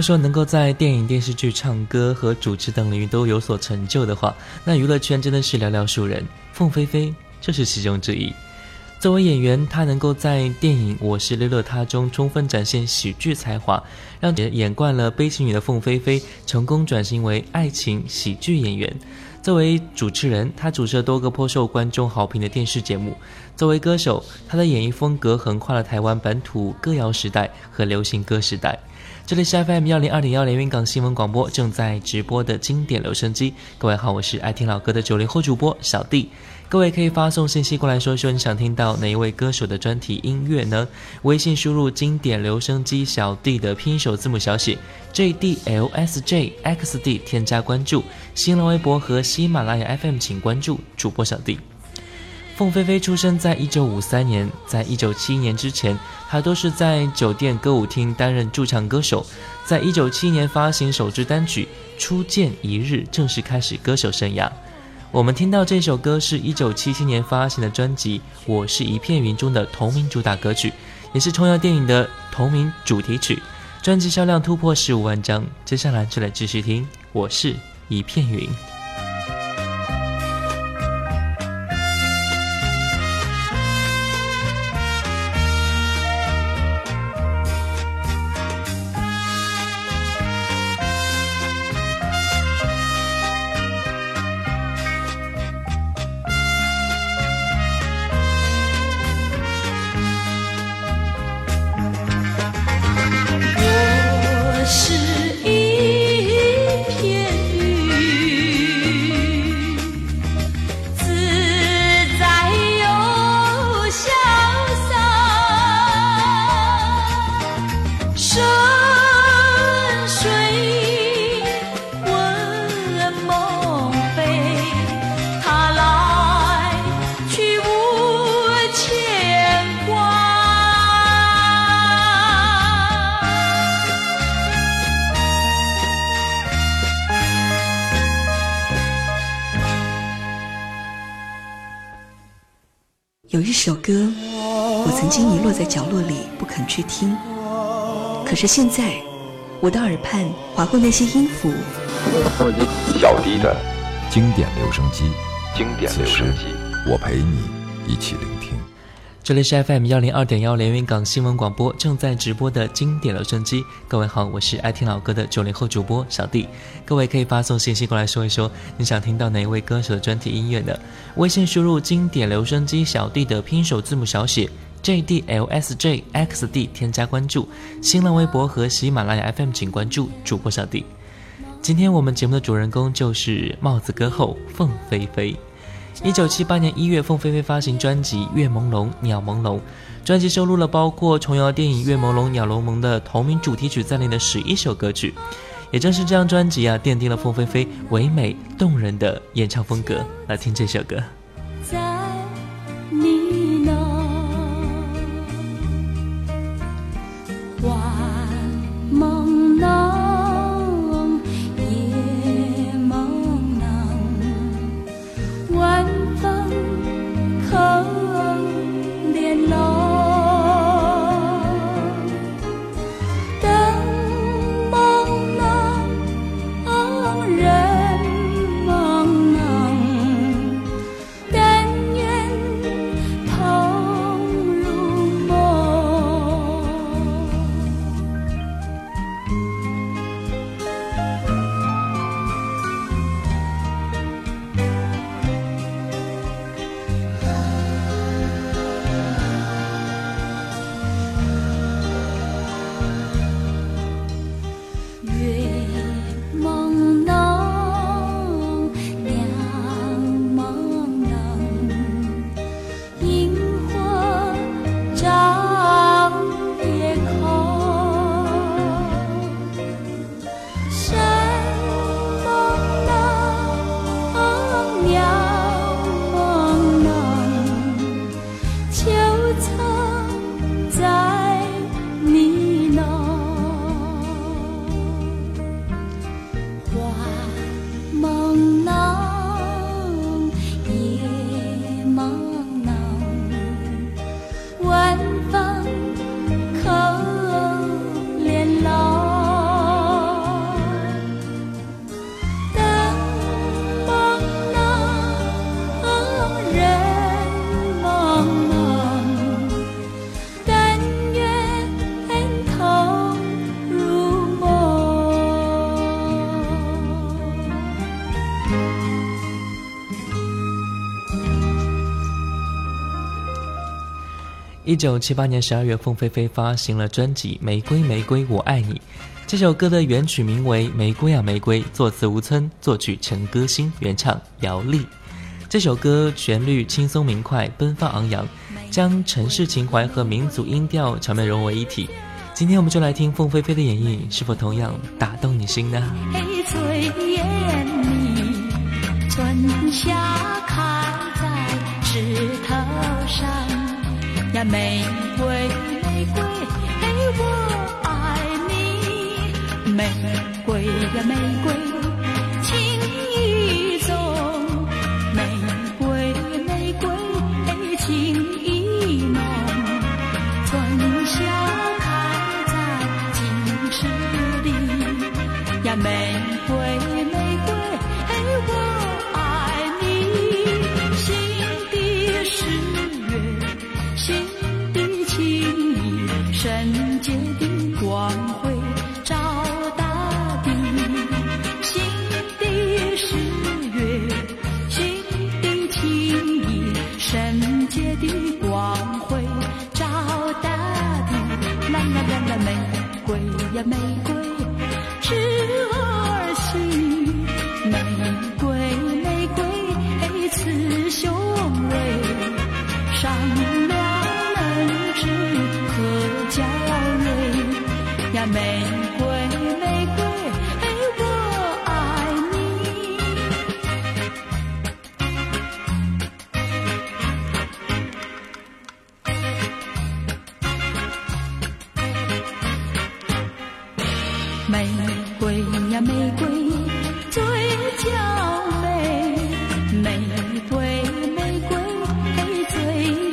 果说能够在电影、电视剧、唱歌和主持等领域都有所成就的话，那娱乐圈真的是寥寥数人。凤飞飞就是其中之一。作为演员，她能够在电影《我是乐乐他》中充分展现喜剧才华，让演惯了悲情女的凤飞飞成功转型为爱情喜剧演员。作为主持人，她主持了多个颇受观众好评的电视节目；作为歌手，她的演绎风格横跨了台湾本土歌谣时代和流行歌时代。这里是 FM 幺零二点幺连云港新闻广播正在直播的经典留声机。各位好，我是爱听老歌的九零后主播小弟。各位可以发送信息过来说说你想听到哪一位歌手的专题音乐呢？微信输入经典留声机小弟的拼音首字母小写 J D L S J X D，添加关注。新浪微博和喜马拉雅 FM 请关注主播小弟。凤飞飞出生在一九五三年，在一九七一年之前，她都是在酒店歌舞厅担任驻唱歌手。在一九七一年发行首支单曲《初见一日》，正式开始歌手生涯。我们听到这首歌是一九七七年发行的专辑《我是一片云》中的同名主打歌曲，也是重要电影的同名主题曲。专辑销量突破十五万张。接下来就来继续听《我是一片云》。是现在，我的耳畔划过那些音符。小迪的经典留声机，经典留声机，我陪你一起聆听。这里是 FM 幺零二点幺连云港新闻广播正在直播的经典留声机。各位好，我是爱听老歌的九零后主播小弟。各位可以发送信息过来说一说，你想听到哪一位歌手的专题音乐呢？微信输入“经典留声机小弟”的拼手字母小写 J D L S J X D，添加关注。新浪微博和喜马拉雅 FM 请关注主播小弟。今天我们节目的主人公就是帽子歌后凤飞飞。一九七八年一月，凤飞飞发行专辑《月朦胧鸟朦胧》，专辑收录了包括重摇电影《月朦胧鸟朦胧》的同名主题曲在内的十一首歌曲。也正是这张专辑啊，奠定了凤飞飞唯美动人的演唱风格。来听这首歌。一九七八年十二月，凤飞飞发行了专辑《玫瑰玫瑰我爱你》。这首歌的原曲名为《玫瑰啊玫瑰》，作词吴村，作曲陈歌辛，原唱姚丽。这首歌旋律轻松明快，奔放昂扬，将城市情怀和民族音调巧妙融为一体。今天我们就来听凤飞飞的演绎，是否同样打动你心呢？春夏开在枝头上呀玫瑰，玫瑰，嘿，我爱你，玫瑰呀玫瑰。情圣洁的光辉照大地新的十月新的情意圣洁的光辉照大地啦啦啦啦玫瑰呀玫瑰枝玫瑰呀玫瑰最娇美玫瑰玫瑰最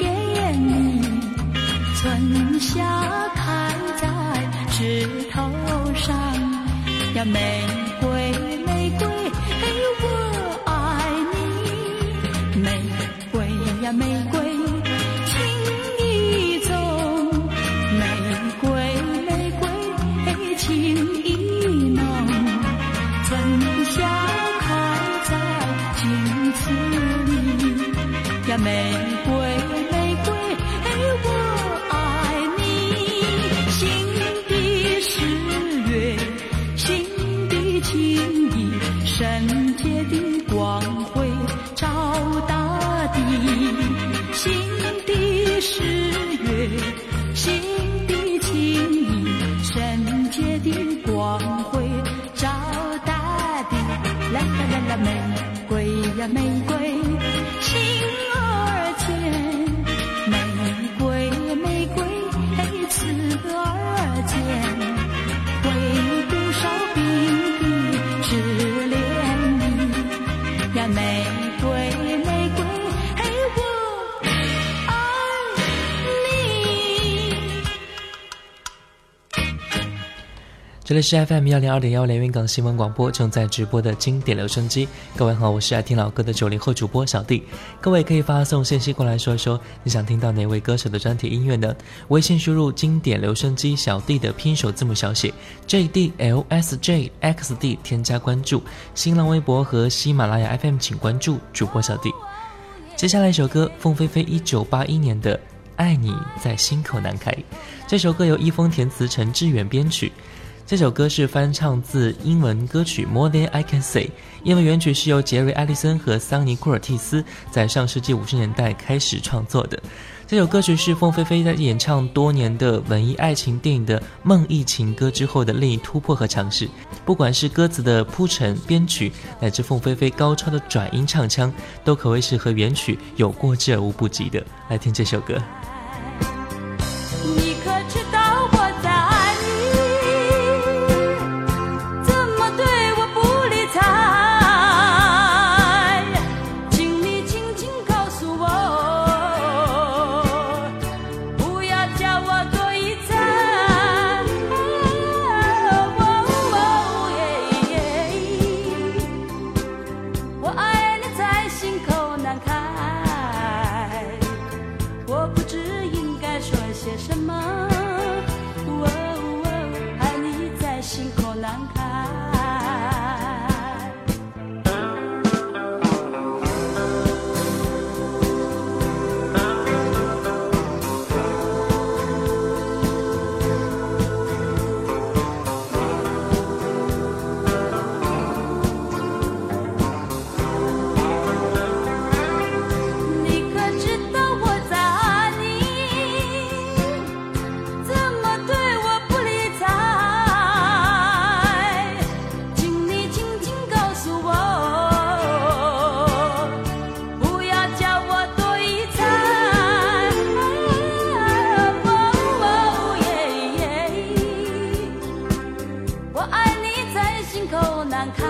艳丽春夏开在枝头上呀玫瑰玫瑰我爱你玫瑰呀玫瑰这里是 FM 幺零二点幺连云港新闻广播正在直播的经典留声机。各位好，我是爱听老歌的九零后主播小弟。各位可以发送信息过来说一说你想听到哪位歌手的专题音乐呢？微信输入“经典留声机小弟”的拼手字母小写 J D L S J X D，添加关注。新浪微博和喜马拉雅 FM 请关注主播小弟。接下来一首歌，凤飞飞一九八一年的《爱你在心口难开》。这首歌由一峰填词，陈志远编曲。这首歌是翻唱自英文歌曲《More Than I Can Say》，因为原曲是由杰瑞·艾利森和桑尼·库尔蒂斯在上世纪五十年代开始创作的。这首歌曲是凤飞飞在演唱多年的文艺爱情电影的梦忆情歌之后的另一突破和尝试。不管是歌词的铺陈、编曲，乃至凤飞飞高超的转音唱腔，都可谓是和原曲有过之而无不及的。来听这首歌。看看。开。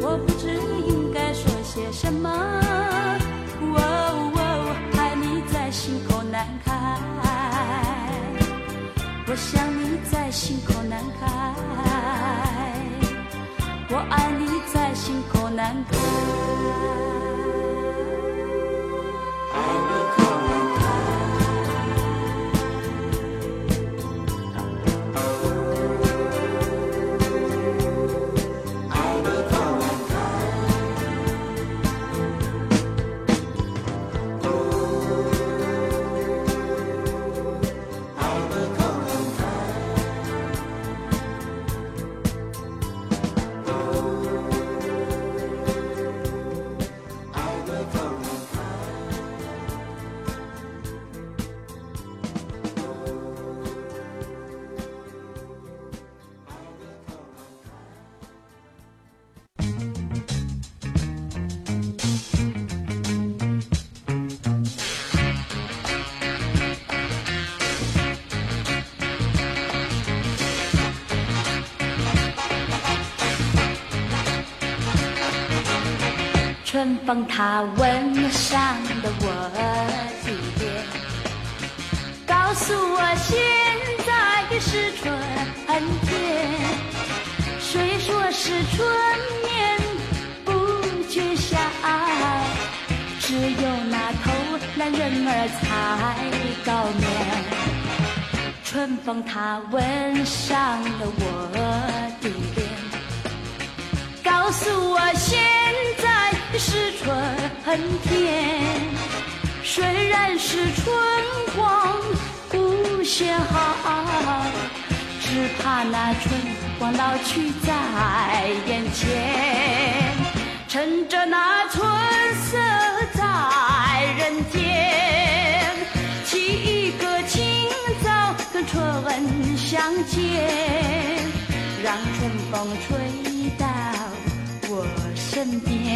我不知应该说些什么，爱你在心口难开。我想你在心口风它吻上了我的脸，告诉我现在是春天。虽说是春眠不觉晓，只有那偷懒人儿才高眠。春风它吻上了我的脸，告诉我现在。春天，虽然是春光无限好，只怕那春光老去在眼前。趁着那春色在人间，起一个清早跟春相见，让春风吹到我身边。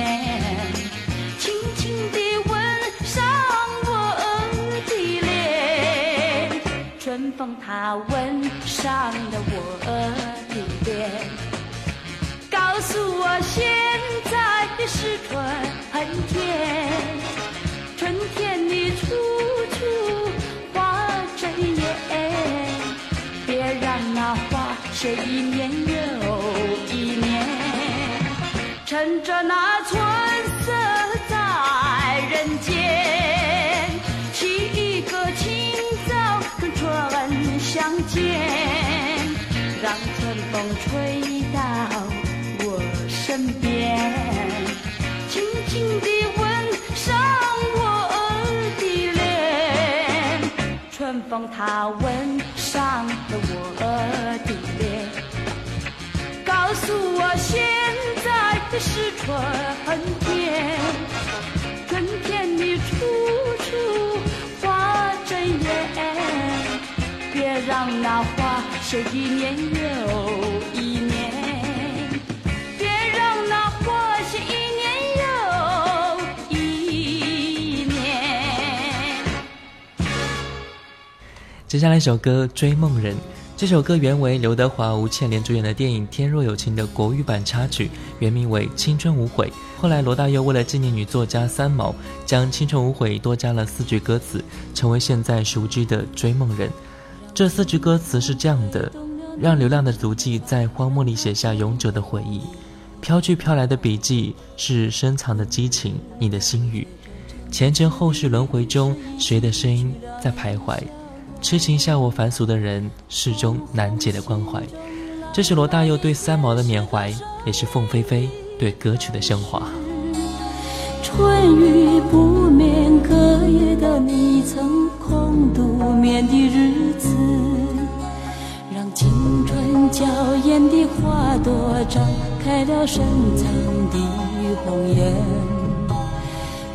风它吻上了我的脸，告诉我现在的是春天。春天里处处花争艳，别让那花谢一年又一年。趁着那相见，让春风吹到我身边，轻轻地吻上我的脸。春风它吻上了我的脸，告诉我现在的是春天。让那花谢一年又一年，别让那花谢一年又一年。接下来一首歌《追梦人》，这首歌原为刘德华、吴倩莲主演的电影《天若有情》的国语版插曲，原名为《青春无悔》。后来罗大佑为了纪念女作家三毛，将《青春无悔》多加了四句歌词，成为现在熟知的《追梦人》。这四句歌词是这样的：让流浪的足迹在荒漠里写下永久的回忆，飘去飘来的笔记是深藏的激情，你的心语。前尘后世轮回中，谁的声音在徘徊？痴情笑我凡俗的人，始终难解的关怀。这是罗大佑对三毛的缅怀，也是凤飞飞对歌曲的升华。春雨不眠，隔夜的你曾独眠的日子，让青春娇艳的花朵绽开了深藏的红颜。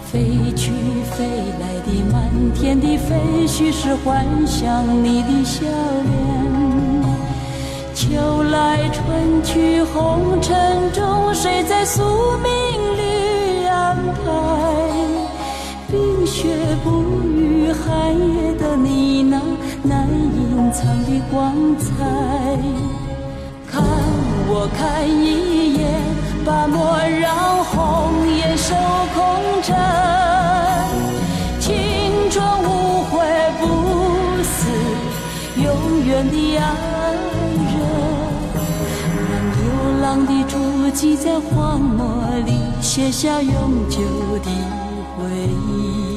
飞去飞来的满天的飞絮是幻想你的笑脸。秋来春去红尘中，谁在宿命里？安排冰雪不寒夜的你那难隐藏的光彩。看我看一眼，把莫让红颜守空枕。青春无悔不死，永远的爱人。让流浪的足迹在荒漠里写下永久的回忆。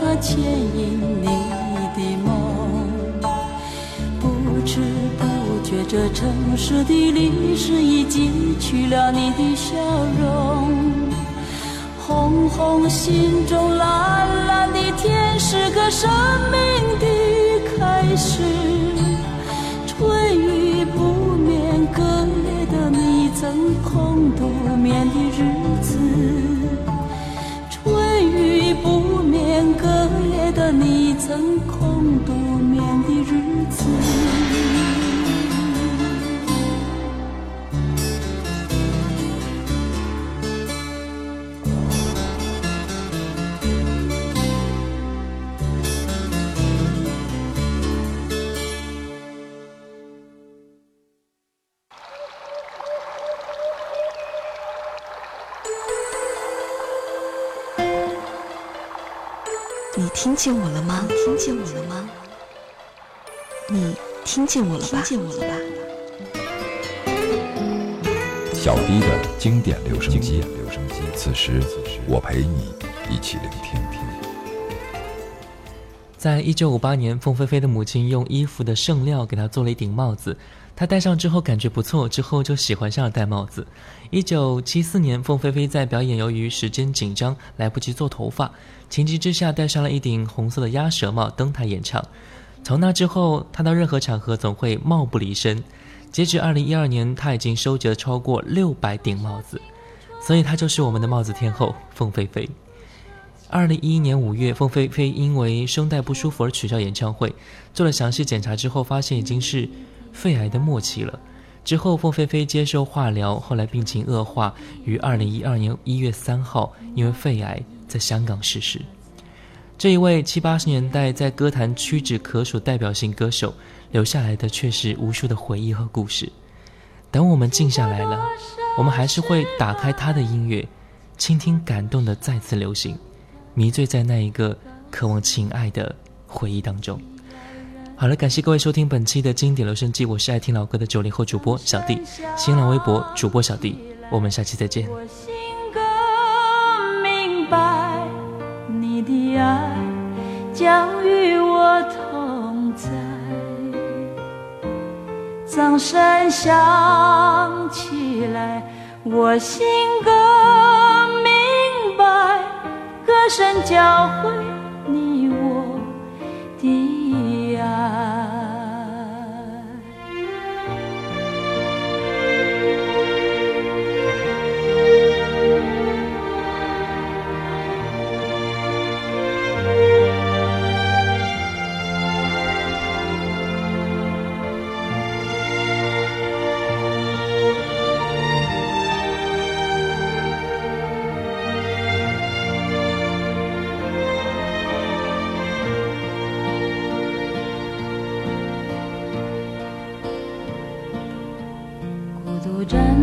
它牵引你的梦，不知不觉，这城市的历史已记取了你的笑容。红红心中，蓝蓝见我了吗？听见我了吗？你听见我了吧？听见我了吧？小迪的经典留声机，此时我陪你一起聆听。在一九五八年，凤飞飞的母亲用衣服的剩料给她做了一顶帽子，他戴上之后感觉不错，之后就喜欢上了戴帽子。一九七四年，凤飞飞在表演，由于时间紧张，来不及做头发。情急之下，戴上了一顶红色的鸭舌帽登台演唱。从那之后，他到任何场合总会帽不离身。截止二零一二年，他已经收集了超过六百顶帽子，所以他就是我们的帽子天后凤飞飞。二零一一年五月，凤飞飞因为声带不舒服而取消演唱会。做了详细检查之后，发现已经是肺癌的末期了。之后，凤飞飞接受化疗，后来病情恶化，于二零一二年一月三号因为肺癌。在香港逝世，这一位七八十年代在歌坛屈指可数代表性歌手，留下来的却是无数的回忆和故事。等我们静下来了，我们还是会打开他的音乐，倾听感动的再次流行，迷醉在那一个渴望情爱的回忆当中。好了，感谢各位收听本期的经典留声机，我是爱听老歌的九零后主播小弟，新浪微博主播小弟，我们下期再见。我性格明白，你的爱将与我同在，掌声响起来，我心更明白，歌声教会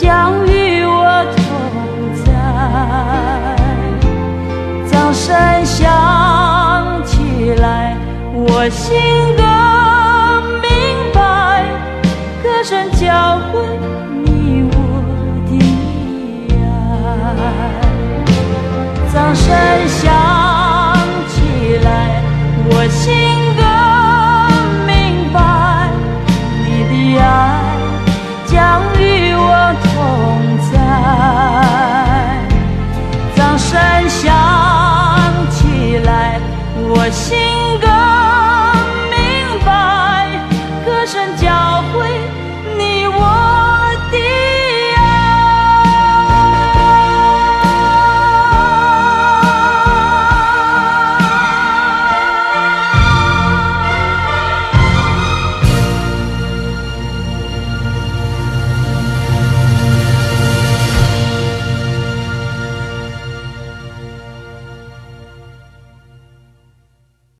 将与我同在。掌声响起来我心更明白歌声交汇